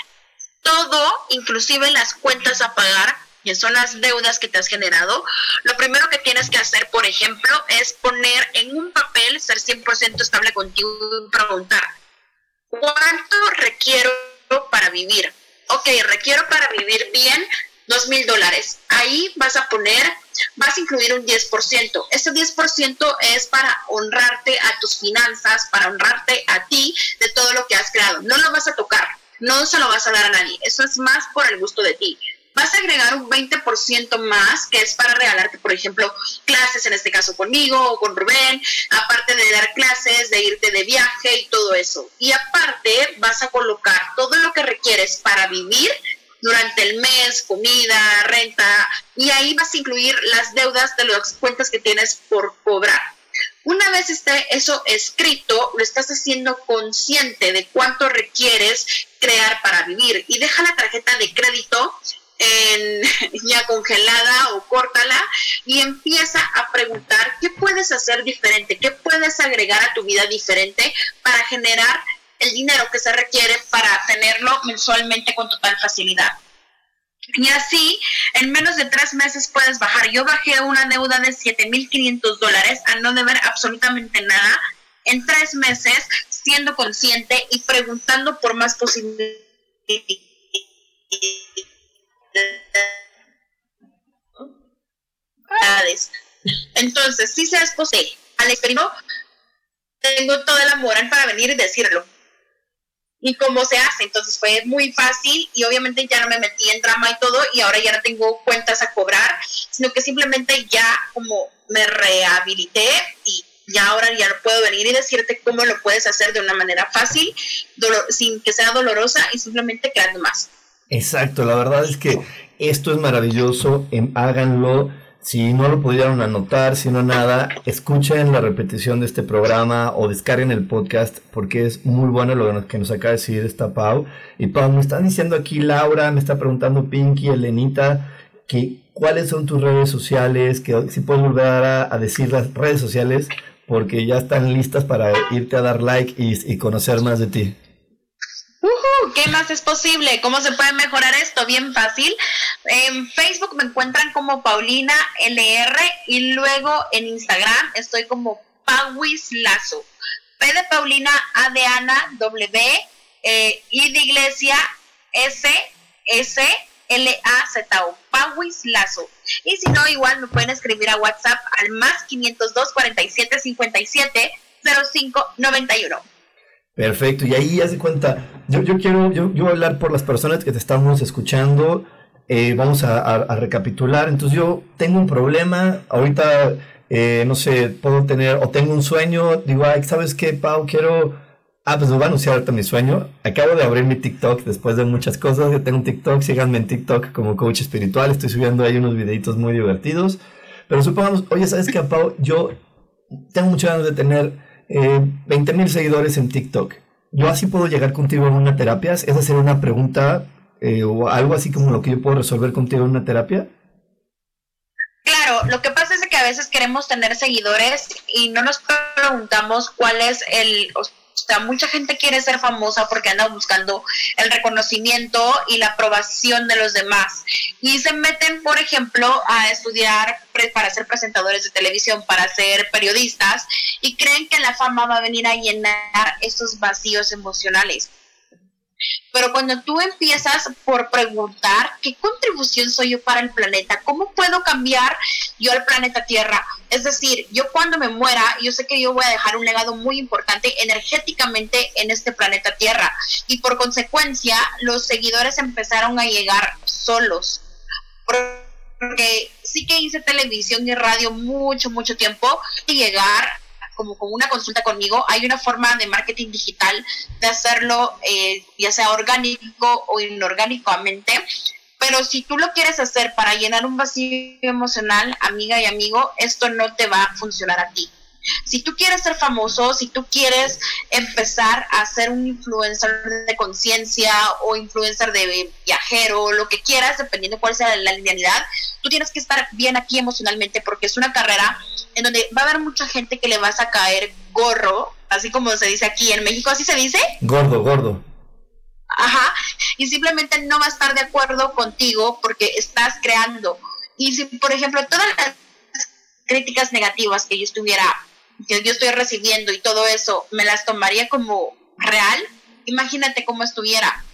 Todo, inclusive las cuentas a pagar, que son las deudas que te has generado, lo primero que tienes que hacer, por ejemplo, es poner en un papel, ser 100% estable contigo y preguntar, ¿cuánto requiero para vivir? Ok, requiero para vivir bien dos mil dólares. Ahí vas a poner, vas a incluir un 10%. Ese 10% es para honrarte a tus finanzas, para honrarte a ti de todo lo que has creado. No lo vas a tocar, no se lo vas a dar a nadie. Eso es más por el gusto de ti vas a agregar un 20% más, que es para regalarte, por ejemplo, clases, en este caso conmigo o con Rubén, aparte de dar clases, de irte de viaje y todo eso. Y aparte vas a colocar todo lo que requieres para vivir durante el mes, comida, renta, y ahí vas a incluir las deudas de las cuentas que tienes por cobrar. Una vez esté eso escrito, lo estás haciendo consciente de cuánto requieres crear para vivir y deja la tarjeta de crédito en, ya congelada o córtala y empieza a preguntar qué puedes hacer diferente, qué puedes agregar a tu vida diferente para generar el dinero que se requiere para tenerlo mensualmente con total facilidad. Y así, en menos de tres meses puedes bajar. Yo bajé una deuda de 7.500 dólares a no deber absolutamente nada en tres meses, siendo consciente y preguntando por más posibilidades entonces, si seas posible, al experimento, tengo toda la moral para venir y decirlo. Y cómo se hace, entonces fue muy fácil y obviamente ya no me metí en drama y todo y ahora ya no tengo cuentas a cobrar, sino que simplemente ya como me rehabilité y ya ahora ya no puedo venir y decirte cómo lo puedes hacer de una manera fácil, sin que sea dolorosa y simplemente creando más. Exacto, la verdad es que esto es maravilloso, em, háganlo. Si no lo pudieron anotar, si no nada, escuchen la repetición de este programa o descarguen el podcast porque es muy bueno lo que nos acaba de decir esta Pau. Y Pau, me están diciendo aquí Laura, me está preguntando Pinky, Elenita, que cuáles son tus redes sociales, que si puedes volver a, decir las redes sociales porque ya están listas para irte a dar like y conocer más de ti. ¿Qué más es posible? ¿Cómo se puede mejorar esto? Bien fácil. En Facebook me encuentran como Paulina LR y luego en Instagram estoy como Pauis Lazo. P de Paulina, A de Ana, W, eh, I de Iglesia, S, S, L, A, Z, O. Pauis Lazo. Y si no, igual me pueden escribir a WhatsApp al más 502 47 57 05 91. Perfecto, y ahí hace cuenta, yo, quiero, yo, yo, hablar por las personas que te estamos escuchando, eh, vamos a, recapitular, entonces yo tengo un problema, ahorita, eh, no sé, puedo tener, o tengo un sueño, digo, ay, ¿sabes qué, Pau? Quiero, ah, pues voy a anunciar ahorita mi sueño, acabo de abrir mi TikTok después de muchas cosas, yo tengo un TikTok, síganme en TikTok como coach espiritual, estoy subiendo ahí unos videitos muy divertidos, pero supongamos, oye, ¿sabes qué, Pau? Yo tengo muchas ganas de tener eh, 20 mil seguidores en TikTok. ¿Yo así puedo llegar contigo en una terapia? ¿Esa sería una pregunta eh, o algo así como lo que yo puedo resolver contigo en una terapia? Claro, lo que pasa es que a veces queremos tener seguidores y no nos preguntamos cuál es el, sea, mucha gente quiere ser famosa porque anda buscando el reconocimiento y la aprobación de los demás. Y se meten, por ejemplo, a estudiar para ser presentadores de televisión, para ser periodistas, y creen que la fama va a venir a llenar esos vacíos emocionales. Pero cuando tú empiezas por preguntar qué contribución soy yo para el planeta, cómo puedo cambiar yo al planeta Tierra, es decir, yo cuando me muera, yo sé que yo voy a dejar un legado muy importante energéticamente en este planeta Tierra. Y por consecuencia, los seguidores empezaron a llegar solos. Porque sí que hice televisión y radio mucho, mucho tiempo y llegar como una consulta conmigo, hay una forma de marketing digital de hacerlo, eh, ya sea orgánico o inorgánicamente. Pero si tú lo quieres hacer para llenar un vacío emocional, amiga y amigo, esto no te va a funcionar a ti. Si tú quieres ser famoso, si tú quieres empezar a ser un influencer de conciencia o influencer de viajero, lo que quieras, dependiendo cuál sea la linealidad, tú tienes que estar bien aquí emocionalmente porque es una carrera en donde va a haber mucha gente que le vas a caer gorro, así como se dice aquí en México, ¿así se dice? Gordo, gordo. Ajá, y simplemente no va a estar de acuerdo contigo porque estás creando. Y si, por ejemplo, todas las críticas negativas que yo estuviera que yo estoy recibiendo y todo eso, me las tomaría como real, imagínate cómo estuviera.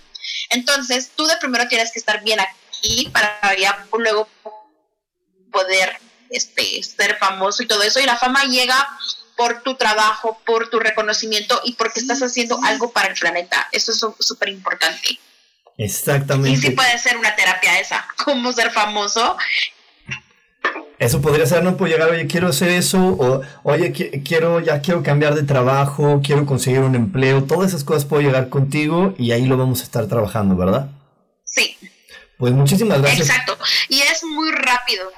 Entonces, tú de primero tienes que estar bien aquí para ya luego poder este, ser famoso y todo eso. Y la fama llega por tu trabajo, por tu reconocimiento y porque estás haciendo algo para el planeta. Eso es súper importante. Exactamente. Y sí puede ser una terapia esa, cómo ser famoso eso podría ser, no puedo llegar, oye, quiero hacer eso, o oye, quiero, ya quiero cambiar de trabajo, quiero conseguir un empleo, todas esas cosas puedo llegar contigo y ahí lo vamos a estar trabajando, ¿verdad? Sí. Pues muchísimas gracias. Exacto, y es muy rápido.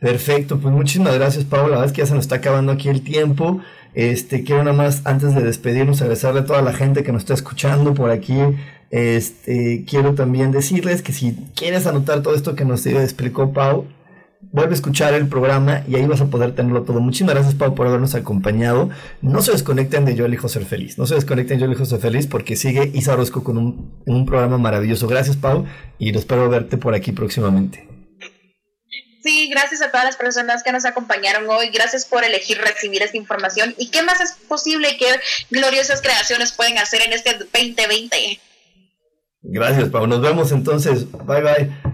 Perfecto, pues muchísimas gracias, Pablo. La verdad es que ya se nos está acabando aquí el tiempo. Este, quiero nada más, antes de despedirnos, agradecerle a toda la gente que nos está escuchando por aquí. Este, quiero también decirles que si quieres anotar todo esto que nos explicó Pau, vuelve a escuchar el programa y ahí vas a poder tenerlo todo. Muchísimas gracias, Pau, por habernos acompañado. No se desconecten de Yo elijo ser feliz. No se desconecten de Yo elijo ser feliz porque sigue Isa Rosco con un, un programa maravilloso. Gracias, Pau, y espero verte por aquí próximamente. Sí, gracias a todas las personas que nos acompañaron hoy. Gracias por elegir recibir esta información. ¿Y qué más es posible que gloriosas creaciones pueden hacer en este 2020? Gracias, Pau. Nos vemos entonces. Bye, bye.